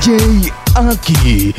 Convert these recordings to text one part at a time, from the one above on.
DJ.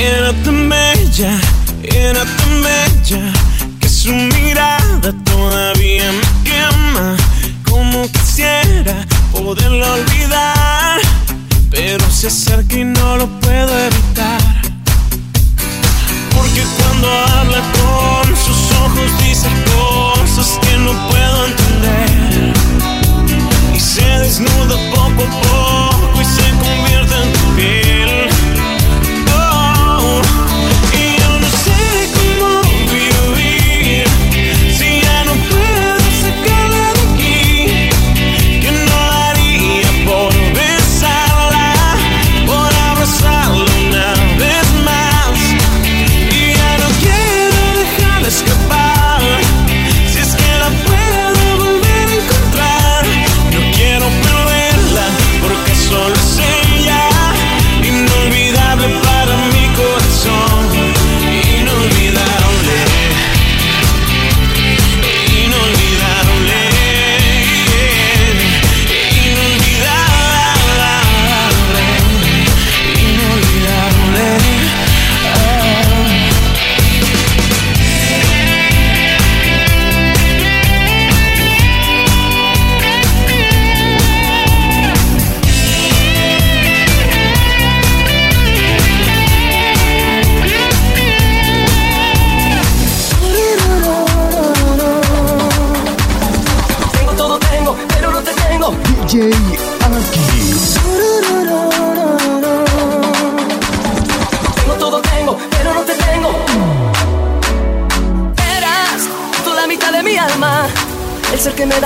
Era era tan bella que su mirada todavía me quema. Como quisiera poderlo olvidar, se acerca y no lo puedo evitar. Porque cuando habla con sus ojos dice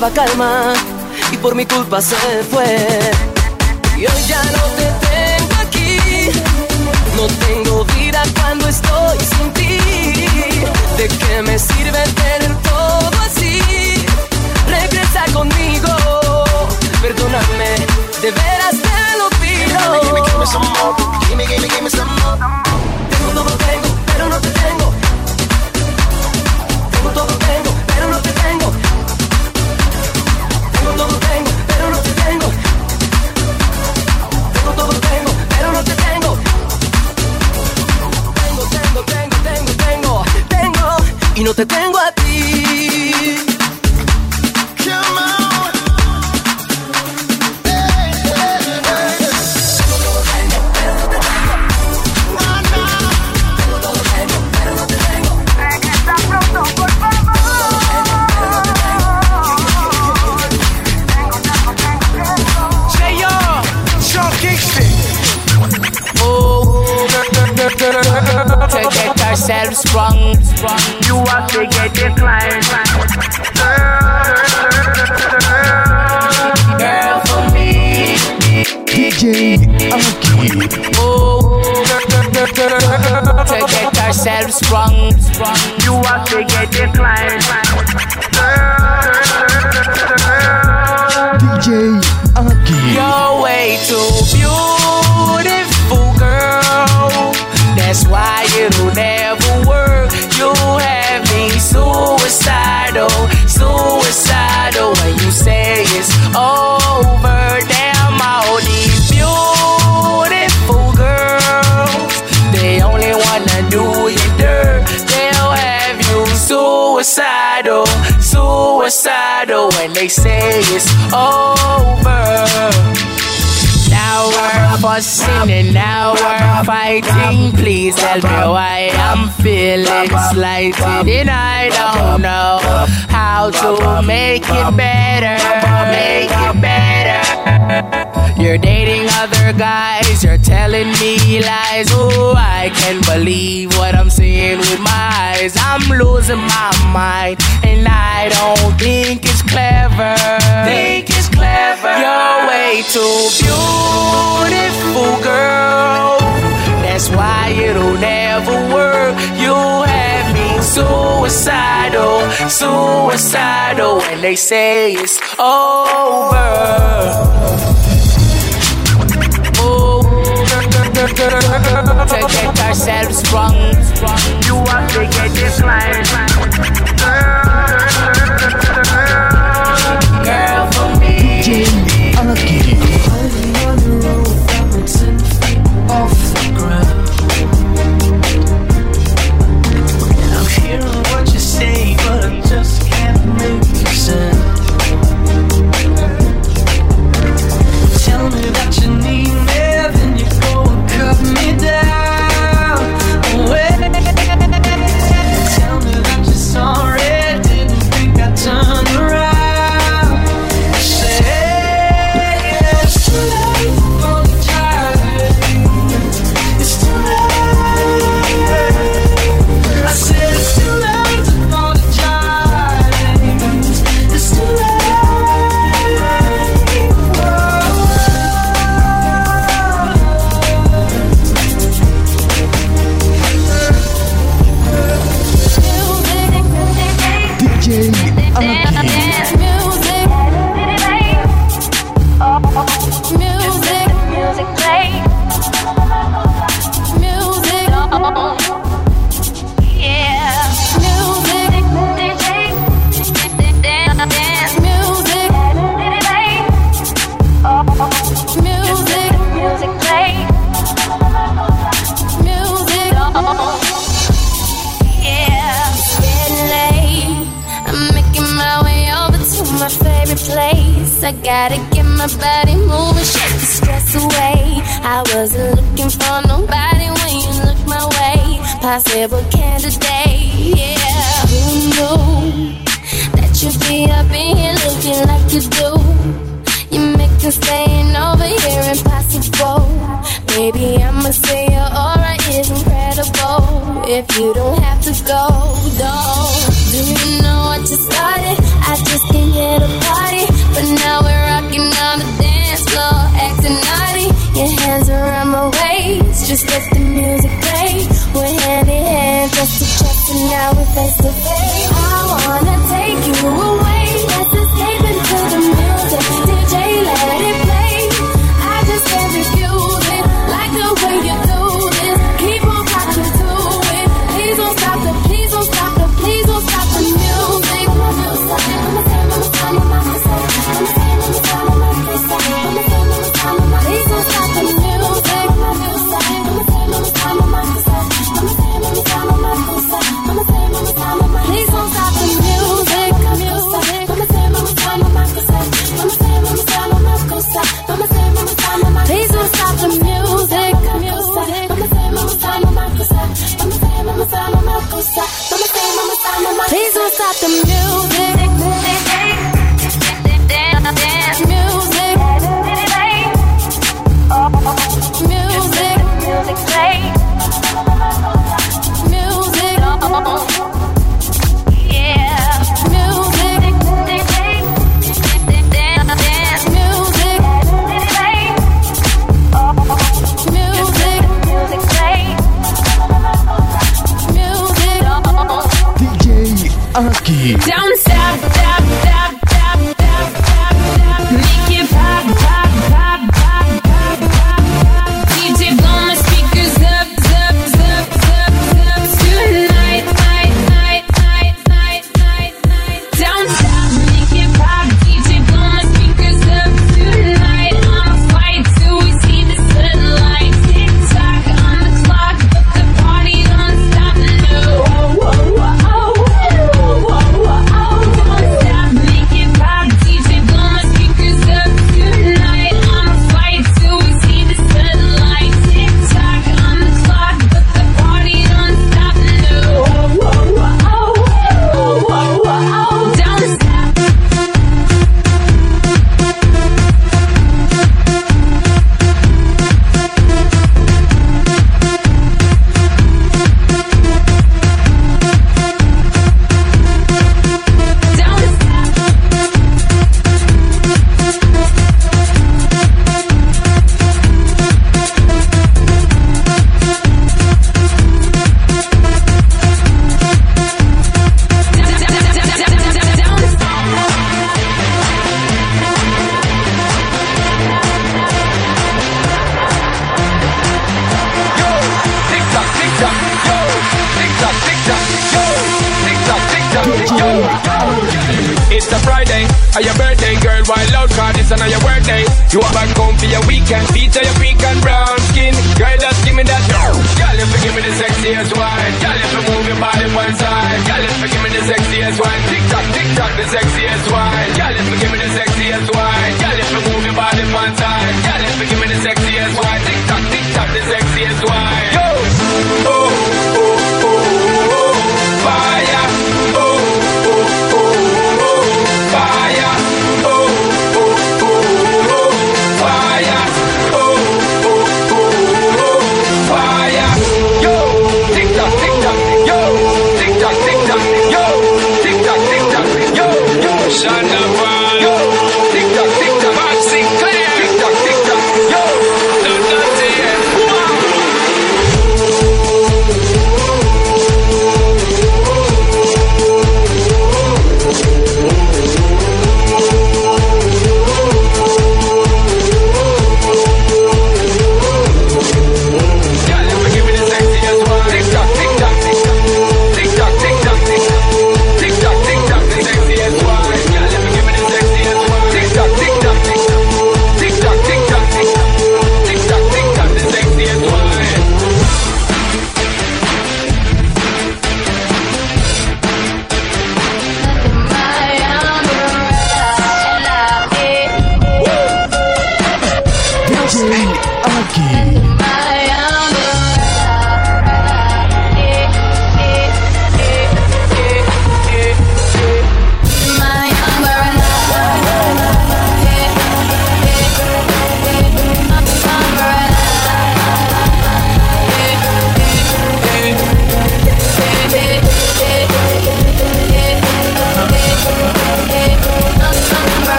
calma y por mi culpa se fue. Y hoy ya no te tengo aquí, no tengo vida cuando estoy sin ti. ¿De qué me sirve tener todo así? Regresa conmigo, perdóname, de veras te lo pido. Tengo Te tengo a get ourselves sprung. You have to get declined. Girl, girl for me. DJ Aki. Oh, to get ourselves sprung. You have to get declined. DJ suicidal, when they say it's over. Now we're fussing and now we're fighting. Please tell me why I'm feeling slighted and I don't know how to make it better. Make it better. You're dating other guys, you're telling me lies. Oh, I can't believe what I'm seeing with my eyes. I'm losing my mind, and I don't think it's clever. Think it's clever. You're way too beautiful, girl. That's why it'll never work. You have me suicidal, suicidal when they say it's over. To get ourselves wrong. You have to get this line. my body moving, shake the stress away. I wasn't looking for nobody when you looked my way. Possible candidate, yeah. Who knew that you'd be up in here looking like you do? You make us staying over here impossible. Baby, I'ma say your aura is incredible. If you don't got the new workday. You are back home for your weekend. Feature your peak and brown skin. Girl, just give me that. Girl, if you give me the sexiest wine. Girl, if you move your body one side. Girl, if you give me the sexiest wine. Tick tock, tick tock, the sexiest wine. Girl, if you give me the sexiest wine. Girl, if you move your body one side. Girl, if you give me the sexiest wine. Tick tock, tick tock, the sexiest wine.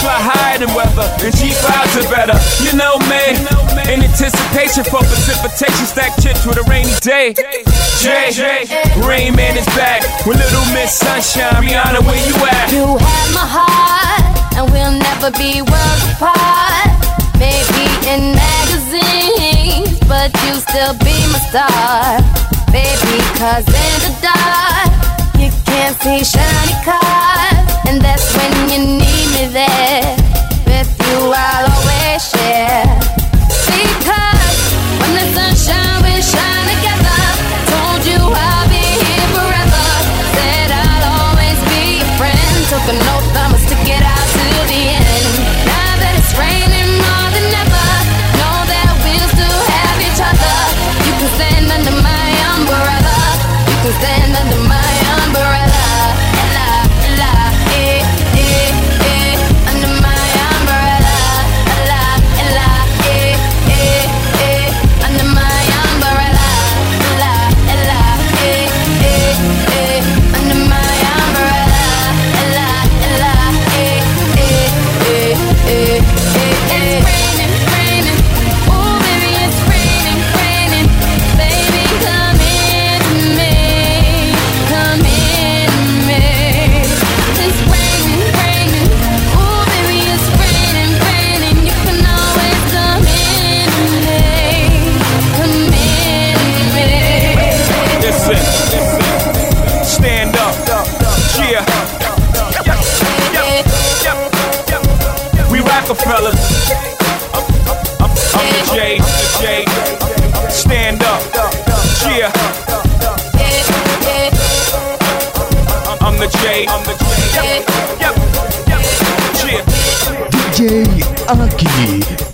Fly higher than weather, and cheap clouds are better. You know me, in anticipation for precipitation, stack chips with a rainy day. Jay, Rain Man is back with Little Miss Sunshine. Rihanna, where you at? You have my heart, and we'll never be worlds apart. Maybe in magazines, but you still be my star. Baby, cause in the dark, you can't see shiny cars. And that's when you need me there. With you, I'll always share. DJ Aki.